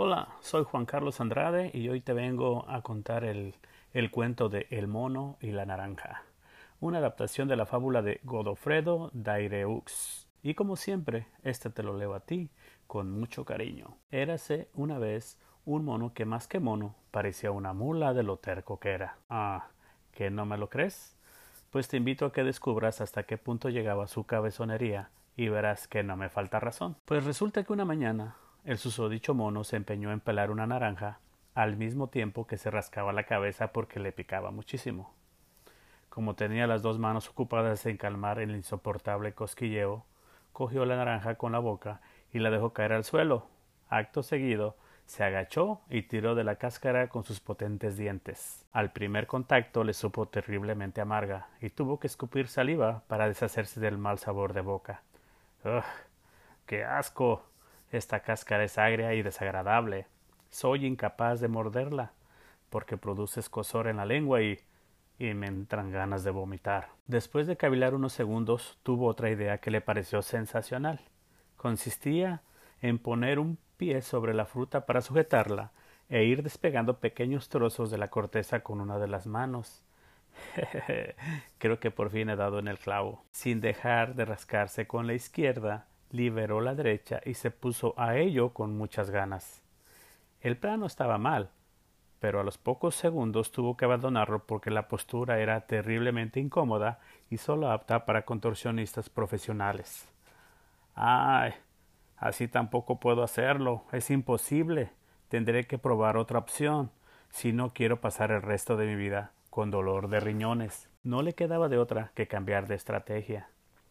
Hola, soy Juan Carlos Andrade y hoy te vengo a contar el, cuento de El mono y la naranja, una adaptación de la fábula de Godofredo Daireux. Y como siempre, este te lo leo a ti con mucho cariño. Érase una vez un mono que más que mono parecía una mula de lo terco que era. Ah, ¿que no me lo crees? Pues te invito a que descubras hasta qué punto llegaba su cabezonería y verás que no me falta razón. Pues resulta que una mañana el susodicho mono se empeñó en pelar una naranja al mismo tiempo que se rascaba la cabeza porque le picaba muchísimo. Como tenía las dos manos ocupadas en calmar el insoportable cosquilleo, cogió la naranja con la boca y la dejó caer al suelo. Acto seguido, se agachó y tiró de la cáscara con sus potentes dientes. Al primer contacto le supo terriblemente amarga y tuvo que escupir saliva para deshacerse del mal sabor de boca. ¡Ugh! ¡Qué asco! Esta cáscara es agria y desagradable. Soy incapaz de morderla, porque produce escosor en la lengua y, y me entran ganas de vomitar. Después de cavilar unos segundos, tuvo otra idea que le pareció sensacional. Consistía en poner un pie sobre la fruta para sujetarla e ir despegando pequeños trozos de la corteza con una de las manos. Creo que por fin he dado en el clavo. Sin dejar de rascarse con la izquierda, liberó la derecha y se puso a ello con muchas ganas. El plano estaba mal, pero a los pocos segundos tuvo que abandonarlo porque la postura era terriblemente incómoda y solo apta para contorsionistas profesionales. Ay, así tampoco puedo hacerlo, es imposible. Tendré que probar otra opción, si no quiero pasar el resto de mi vida con dolor de riñones. No le quedaba de otra que cambiar de estrategia.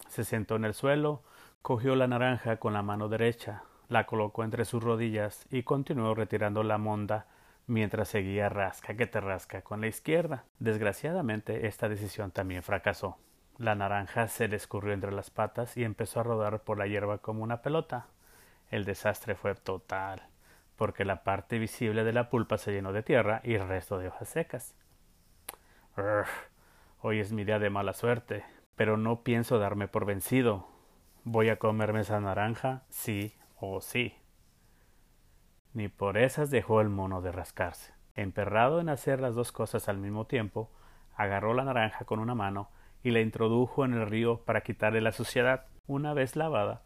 Se sentó en el suelo, Cogió la naranja con la mano derecha, la colocó entre sus rodillas y continuó retirando la monda mientras seguía rasca que te rasca con la izquierda. Desgraciadamente, esta decisión también fracasó. La naranja se le escurrió entre las patas y empezó a rodar por la hierba como una pelota. El desastre fue total, porque la parte visible de la pulpa se llenó de tierra y el resto de hojas secas. hoy es mi día de mala suerte, pero no pienso darme por vencido. ¿Voy a comerme esa naranja? Sí o sí. Ni por esas dejó el mono de rascarse. Emperrado en hacer las dos cosas al mismo tiempo, agarró la naranja con una mano y la introdujo en el río para quitarle la suciedad. Una vez lavada,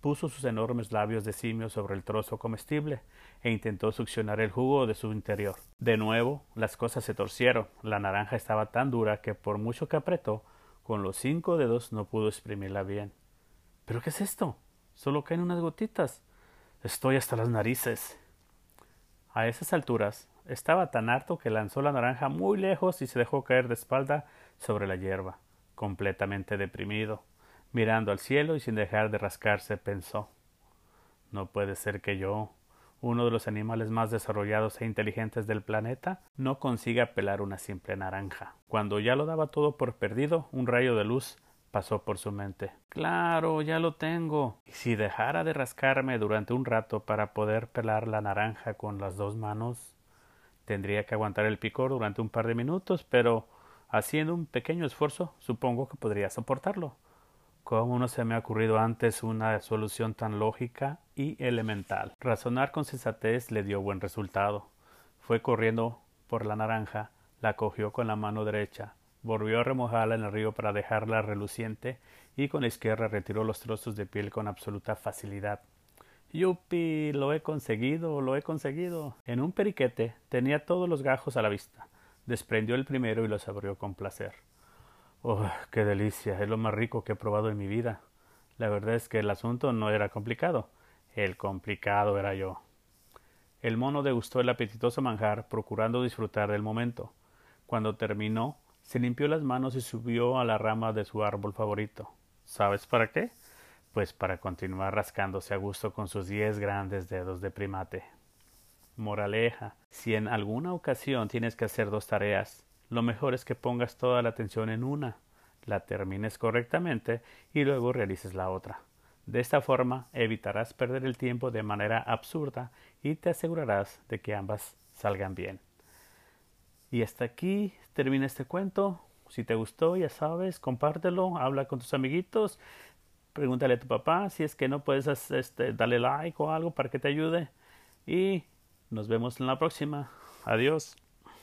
puso sus enormes labios de simio sobre el trozo comestible e intentó succionar el jugo de su interior. De nuevo, las cosas se torcieron. La naranja estaba tan dura que por mucho que apretó, con los cinco dedos no pudo exprimirla bien. ¿Pero qué es esto? Solo caen unas gotitas. Estoy hasta las narices. A esas alturas estaba tan harto que lanzó la naranja muy lejos y se dejó caer de espalda sobre la hierba, completamente deprimido. Mirando al cielo y sin dejar de rascarse, pensó No puede ser que yo, uno de los animales más desarrollados e inteligentes del planeta, no consiga pelar una simple naranja. Cuando ya lo daba todo por perdido, un rayo de luz pasó por su mente. Claro, ya lo tengo. Y si dejara de rascarme durante un rato para poder pelar la naranja con las dos manos, tendría que aguantar el picor durante un par de minutos, pero haciendo un pequeño esfuerzo, supongo que podría soportarlo. ¿Cómo no se me ha ocurrido antes una solución tan lógica y elemental? Razonar con sensatez le dio buen resultado. Fue corriendo por la naranja, la cogió con la mano derecha, Volvió a remojarla en el río para dejarla reluciente y con la izquierda retiró los trozos de piel con absoluta facilidad. ¡Yupi! Lo he conseguido, lo he conseguido. En un periquete tenía todos los gajos a la vista. Desprendió el primero y los abrió con placer. ¡Oh, qué delicia! Es lo más rico que he probado en mi vida. La verdad es que el asunto no era complicado. El complicado era yo. El mono degustó el apetitoso manjar, procurando disfrutar del momento. Cuando terminó, se limpió las manos y subió a la rama de su árbol favorito. ¿Sabes para qué? Pues para continuar rascándose a gusto con sus diez grandes dedos de primate. Moraleja. Si en alguna ocasión tienes que hacer dos tareas, lo mejor es que pongas toda la atención en una, la termines correctamente y luego realices la otra. De esta forma evitarás perder el tiempo de manera absurda y te asegurarás de que ambas salgan bien. Y hasta aquí termina este cuento. Si te gustó, ya sabes, compártelo, habla con tus amiguitos, pregúntale a tu papá si es que no puedes este, darle like o algo para que te ayude. Y Nos vemos en la próxima. Adiós.